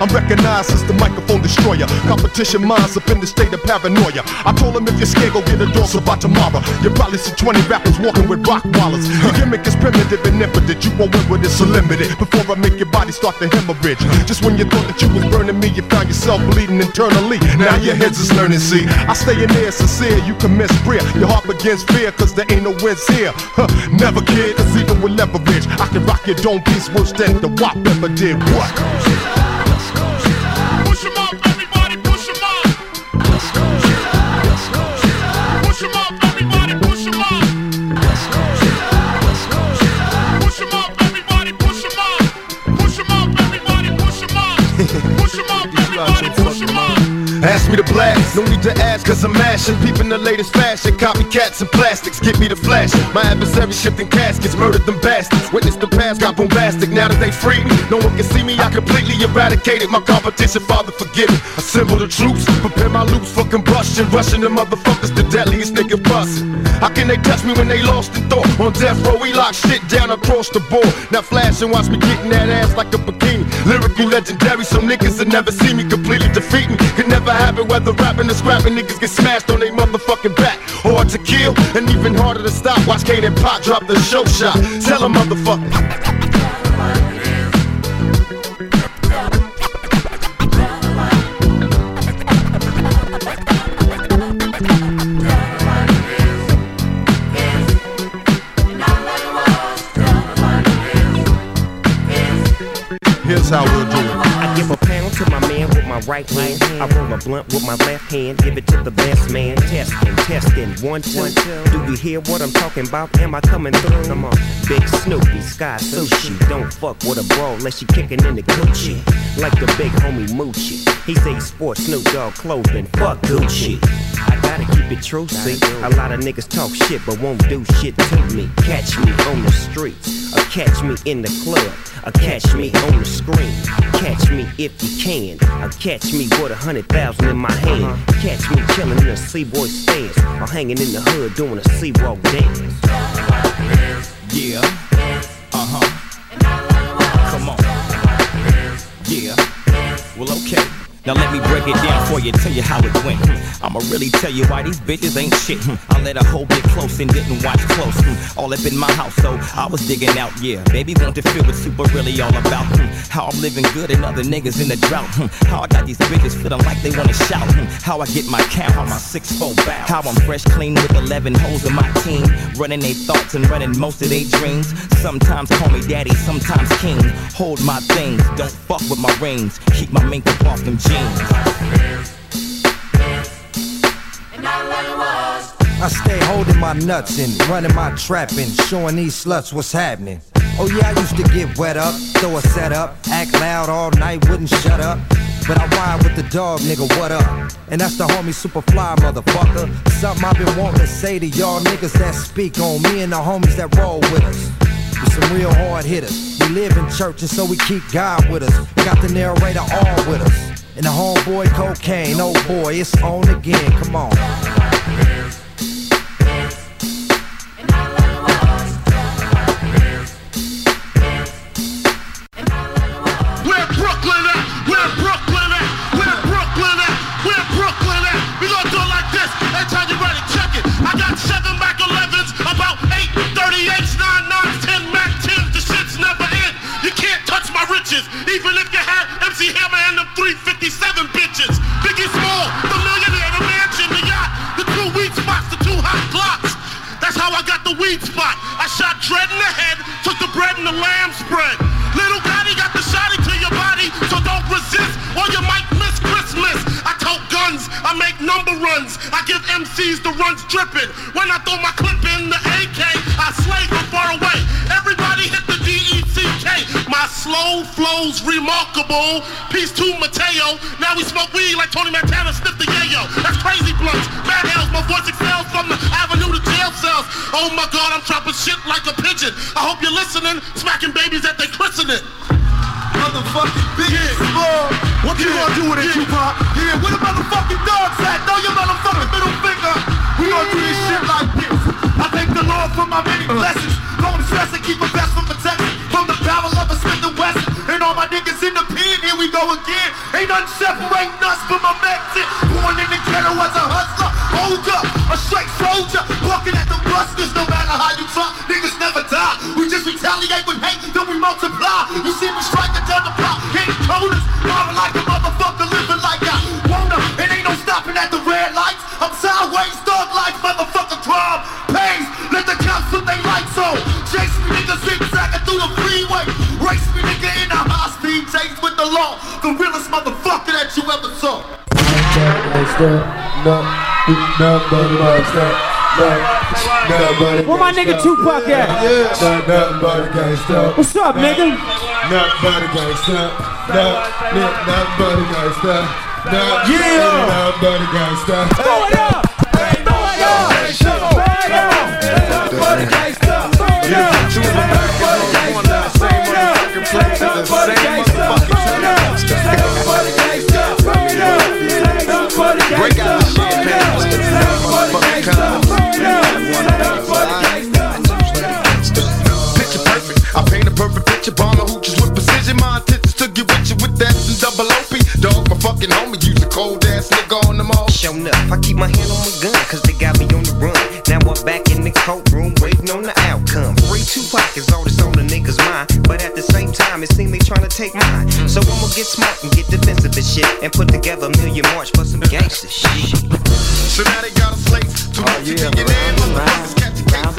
I'm recognized as the microphone destroyer. Competition minds up in the state of paranoia. I told him if you're scared, go get a dose by tomorrow. You probably see 20 rappers walking with rock wallets. Your gimmick is primitive and impotent. You won't win with it, so limited. Before I make your body start to hemorrhage. Just when you thought that you was burning me, you found yourself bleeding internally. Now your heads is learning, see. I stay in there sincere, you commit prayer. Your heart begins fear, cause there ain't no wins here. Huh, never kid, cause even with leverage, I can rock your dome piece worse than the WAP ever did. What? To blast, no need to ask, cause I'm mashing. Peeping the latest fashion, copycats and plastics, get me the flash. My adversary shifting caskets, murdered them bastards. Witness the past, got bombastic, now that they free me. No one can see me, I completely eradicated my competition. Father, forgive me. Assemble the troops, prepare my loops for combustion. Rushing the motherfuckers, the deadliest nigga bustin'. How can they touch me when they lost in thought? On death row, we lock shit down across the board. Now flash and watch me getting that ass like a bikini. Lyrically legendary, some niggas that never see me completely defeat me. Could never happen whether rapping or scrapping. Niggas get smashed on they motherfucking back. Hard to kill and even harder to stop. Watch Kane and Pop drop the show shot. Tell them motherfucker. Here's how we'll do my man with my right hand. I roll a blunt with my left hand. Give it to the best man. Testing, testing. One, two. Do you hear what I'm talking about? Am I coming through? Come on. Big Snoopy, Sky Sushi. Don't fuck with a bro unless she kicking in the Gucci. Like the big homie Moochie. He say he sports Snoop Dogg clothing. Fuck Gucci. I gotta keep it true, see. A lot of niggas talk shit but won't do shit to me. Catch me on the streets, or catch me in the club, or catch me on the screen. Catch me if you can, or catch me with a hundred thousand in my hand. Catch me chilling in a Seaboy stance, or hanging in the hood doing a C-Walk dance. Yeah. Uh huh. Come on. Yeah. Well, okay. Now let me break it down for you, tell you how it went. I'ma really tell you why these bitches ain't shit. I let a hoe get close and didn't watch close. All up in my house, so I was digging out, yeah. Baby want to feel what super really all about. How I'm living good and other niggas in the drought. How I got these bitches feeling like they wanna shout. How I get my count, how my six four bow. How I'm fresh clean with 11 hoes in my team. Running their thoughts and running most of their dreams. Sometimes call me daddy, sometimes king. Hold my things, don't fuck with my rings. Keep my makeup off them jeans. I stay holding my nuts and running my trap and showing these sluts what's happening. Oh yeah, I used to get wet up, throw a set up, act loud all night, wouldn't shut up. But I ride with the dog, nigga, what up? And that's the homie Soopafly, motherfucker. Something I've been wanting to say to y'all niggas that speak on me and the homies that roll with us. With some real hard hitters. We live in church and so we keep God with us. We Got the narrator all with us. And the homeboy cocaine, oh boy, it's on again, come on. Even if you had MC Hammer and them 357 bitches. Biggie Small, the millionaire, the mansion, the yacht, the two weed spots, the two hot blocks. That's how I got the weed spot. I shot Dread in the head, took the bread and the lamb spread. Little Gotti got the shotty to your body, so don't resist or you might miss Christmas. I tote guns, I make number runs. I give MCs the runs dripping. When I throw my clip in the AK, slow flow's remarkable. Peace to Mateo. Now we smoke weed like Tony Montana sniffed the yayo. That's crazy blunts. Bad hells, my voice excels from the avenue to jail cells. Oh my god, I'm chopping shit like a pigeon. I hope you're listening, smacking babies at their christening. Motherfucking big small. What you gonna do with it, Tupac? Yeah, where the motherfucking dogs at? Throw your motherfucking middle finger. We gonna do this shit like this. I thank the Lord for my many uh. blessings. Long stress and keep a best from protection. From the barrel of a Smith and. And all my niggas in the pen, here we go again. Ain't nothing separating us from my Mexican. Born in the ghetto as a hustler. Hold up, a straight soldier. Walking at the busters, no matter how you talk, Niggas never die. We just retaliate with hate, then we multiply. You see me striking down the block, hitting corners. Marvin like a motherfucker, living like I wanna. It ain't no stopping at the red lights. I'm sideways, thug life, motherfucker crime. Pays, let the cops put they lights on. Chase me niggas zigzagging with the realest motherfucker that you ever saw. Where my nigga Tupac at? What's up, nigga? Nothing but a gangster. Nothing, nothing but a gangster. Nothing, Yeah. nothing but a gangster. Throw it up! Throw it up! Throw it up! Throw it up! Break Picture perfect. I paint a perfect picture. Bomb the hooches with precision. My intentions to get with you with that and double OP. Dog, my fucking homie. Use a cold ass nigga on them all. Show enough. I keep my hand on my gun, cause they got me on the run. Now I'm back in the courtroom, waiting on the outcome. Free Tupac is all that's on the nigga's mind. But at the same time, it seems they tryna take mine. So I'ma get smart and get defensive and shit. And put together a million march for some gangster shit. So now they got a slate. Too much to get in, motherfuckers catch a case.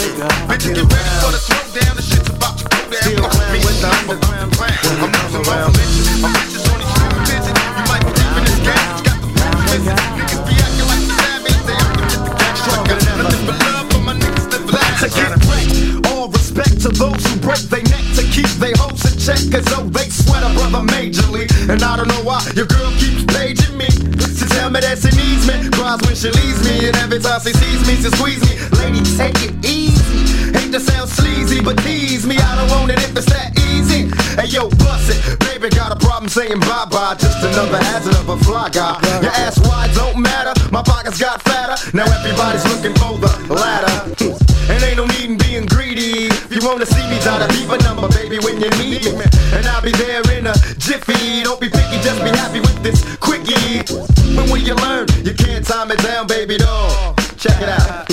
Bitches get ready for the throwdown. The shit's about to go down. Still playing with the underground I'm losing my religion. I'm bitches on these stupid bitches. You might be deep in this game. It's got the food missing. Niggas be acting like the savage. They out to get the cash. I got nothing but love for my niggas that black. All respect to those who break their neck to keep their hoes in check, cause oh, they sweat a brother majorly. And I don't know why your girl keeps paging me. To tell me that she needs me, cries when she leaves me, and every time she sees me, she squeeze me. Lady, take it easy. Hate to sound sleazy, but tease me. I don't want it if it's that easy. Hey yo, bust it. Baby, got a problem saying bye bye. Just another hazard of a fly guy. Your ass wide don't matter. My pockets got fatter. Now everybody's looking for wanna see me, try to leave a number, baby, when you need me. And I'll be there in a jiffy. Don't be picky, just be happy with this quickie. When will you learn? You can't time it down, baby doll. Check it out.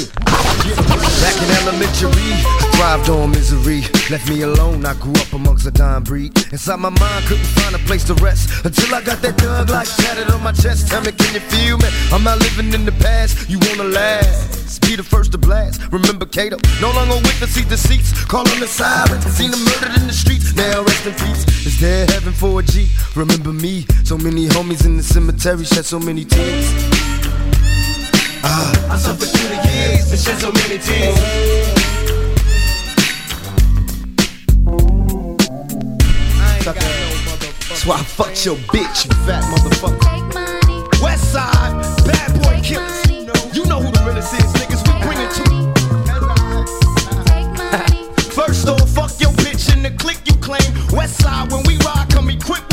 Back in elementary, thrived on misery. Left me alone, I grew up amongst a dying breed. Inside my mind, couldn't find a place to rest. Until I got that thug like tatted on my chest. Tell me, can you feel me? I'm not living in the past, you wanna last. Be the first to blast. Remember Kato? no longer with the seat deceits. Calling the sirens, seen them murdered in the streets. Now rest in peace. Is there heaven for a G? Remember me, so many homies in the cemetery shed so many tears. Ah. I suffered through the years and shed so many tears. That's why I fucked your bitch, you fat motherfucker. Take money. West side, bad boy killers. You know who the realest is, niggas. We bring it to First off, fuck your bitch in the click you claim. West side, when we ride, come equipped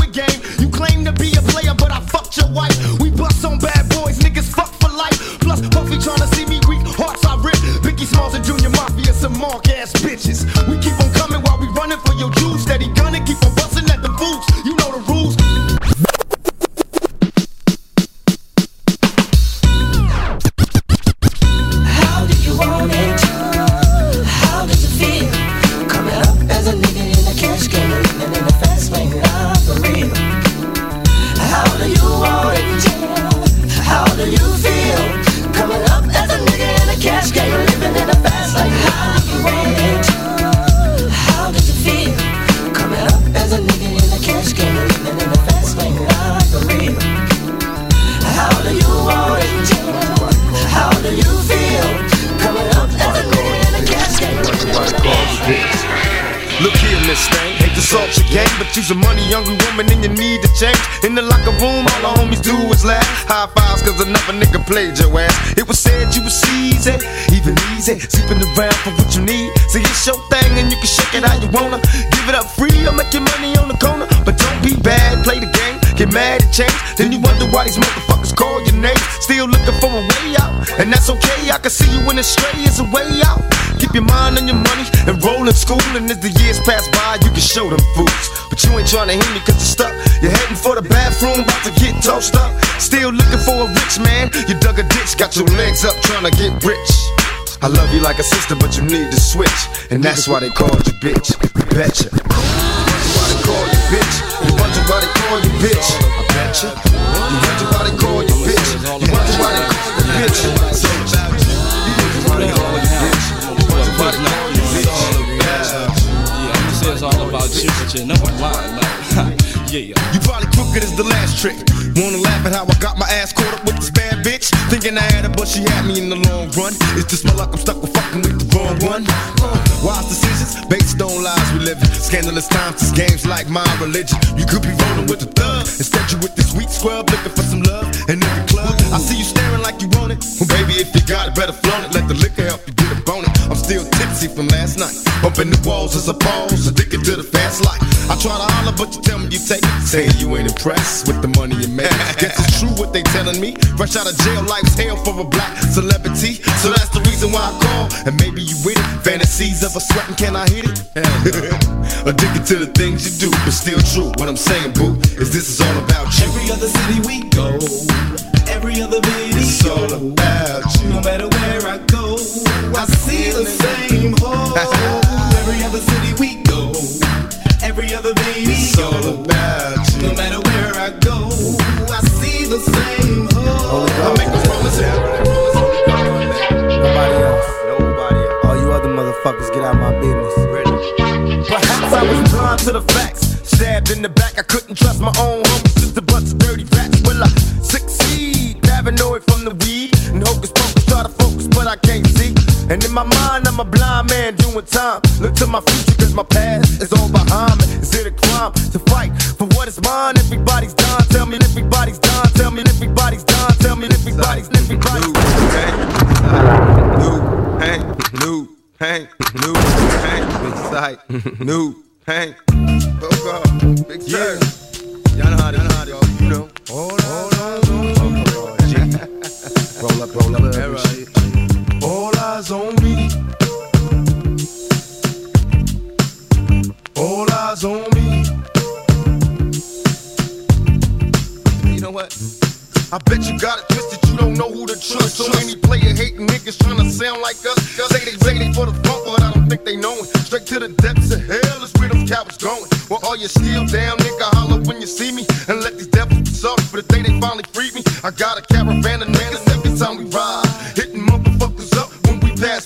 trying to hear me cause you're stuck. You're heading for the bathroom, about to get tossed up. Still looking for a rich man. You dug a ditch, got your legs up trying to get rich. I love you like a sister, but you need to switch. And that's why they called you bitch. Betcha. Why they call you bitch. You wonder why they call you bitch. I betcha. You wonder why they call you bitch. You wonder why they call you bitch. You wonder why they call you bitch. You wonder why they call you bitch. You, but you know I'm lying, like, yeah. You probably crooked as the last trick. Wanna laugh at how I got my ass caught up with this bad bitch? Thinking I had her, but she had me in the long run. It's just my luck, I'm stuck with fucking with the wrong one. Uh, wise decisions based on lies we live in. Scandalous times, it's games like my religion. You could be rolling with the thug. Instead, you with this sweet scrub looking for some love in every club. I see you staring like you want it. Well, baby, if you got it, better flaunt it. Let the still from last night. Bumping the walls as a pause, addicted to the fast life. I try to holler, but you tell me you take it. Saying you ain't impressed with the money you make. <laughs> Guess it's true what they telling me. Fresh out of jail, life's hell for a black celebrity. So that's the reason why I call. And maybe you with it. Fantasies of a sweating, can I hit it? <laughs> Addicted to the things you do, but still true. What I'm saying, boo, is this is all about you. Every other city we go, every other video. It's all about you. No matter where I go, I see the same hole. every other city we go, every other video. It's all about you. No matter where I go, I see the same hole. I make a promise Nobody else. Nobody else. All you other motherfuckers, get out my business. Perhaps I was blind to the facts. Stabbed in the back, I couldn't trust my own homies. Just a bunch of dirty rats. Will I succeed? Paranoid from the weed. And in my mind, I'm a blind man doing time. Look to my future, cause my past is all behind me. Is it a crime to fight for what is mine? Everybody's done. Tell me, everybody's done. Tell me, everybody's done. Tell me, everybody's, everybody's. New, hey, new, hey, new, hey, big sight, new, hey. Go go, big yeah. Y'all know how to, y'all know how to, you know. Hold on, hold on, <laughs> Roll up, roll up, every shit. All eyes on me. All eyes on me. You know what? I bet you got it twisted, you don't know who to trust. So many player hating niggas trying to sound like us. Say they they for the funk, but I don't think they know it. Straight to the depths of hell is where them cowards going. Well, all you still down, nigga, holler when you see me. And let these devils be sorry for the day they finally freed me. I got a caravan of niggas every time we ride.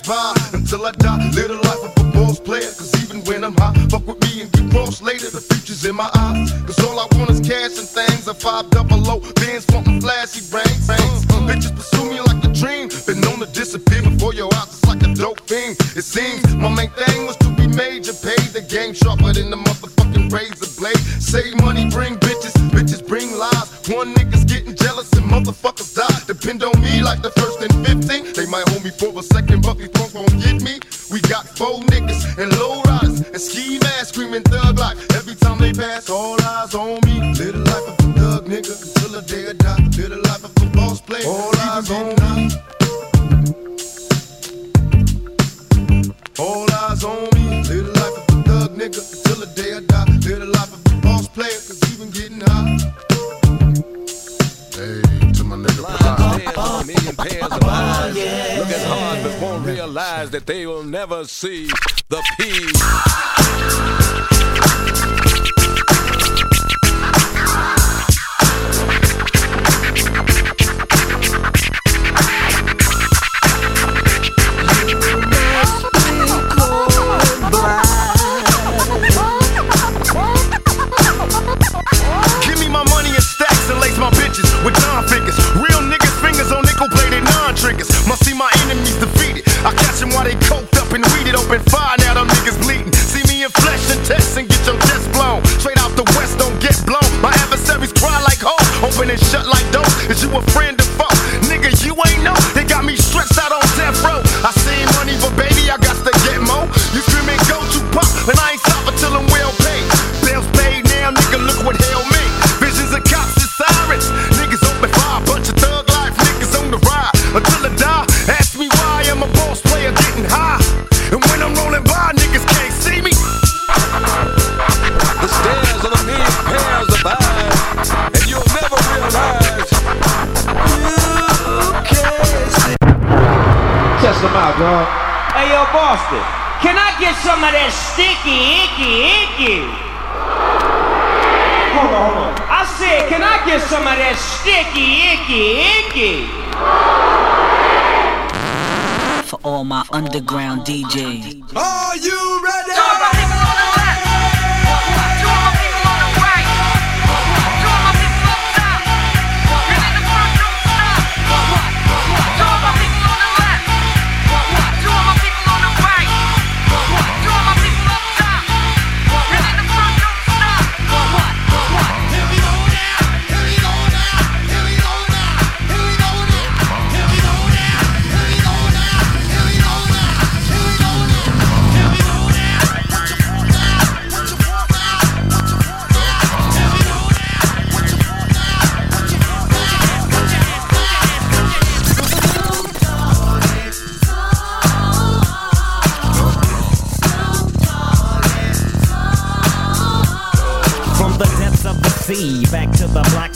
Until I die, live the life of a boss player. Cause even when I'm high, fuck with me and get cross later. The future's in my eyes. Cause all I want is cash and things. A five double O, bands wanting flashy. Bangs. Uh, bitches pursue me like a dream. Been known to disappear before your eyes. It's like a dope thing. It seems my main thing was to be major. Pay the game sharper than the motherfucking razor blade. Save money, bring Boston. Can I get some of that sticky, icky, icky? Hold on, hold on. I said, can I get some of that sticky, icky, icky? For all my underground DJs. Are you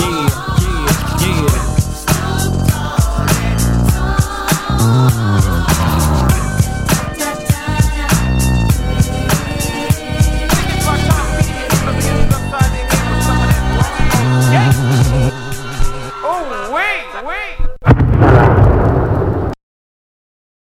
Yeah.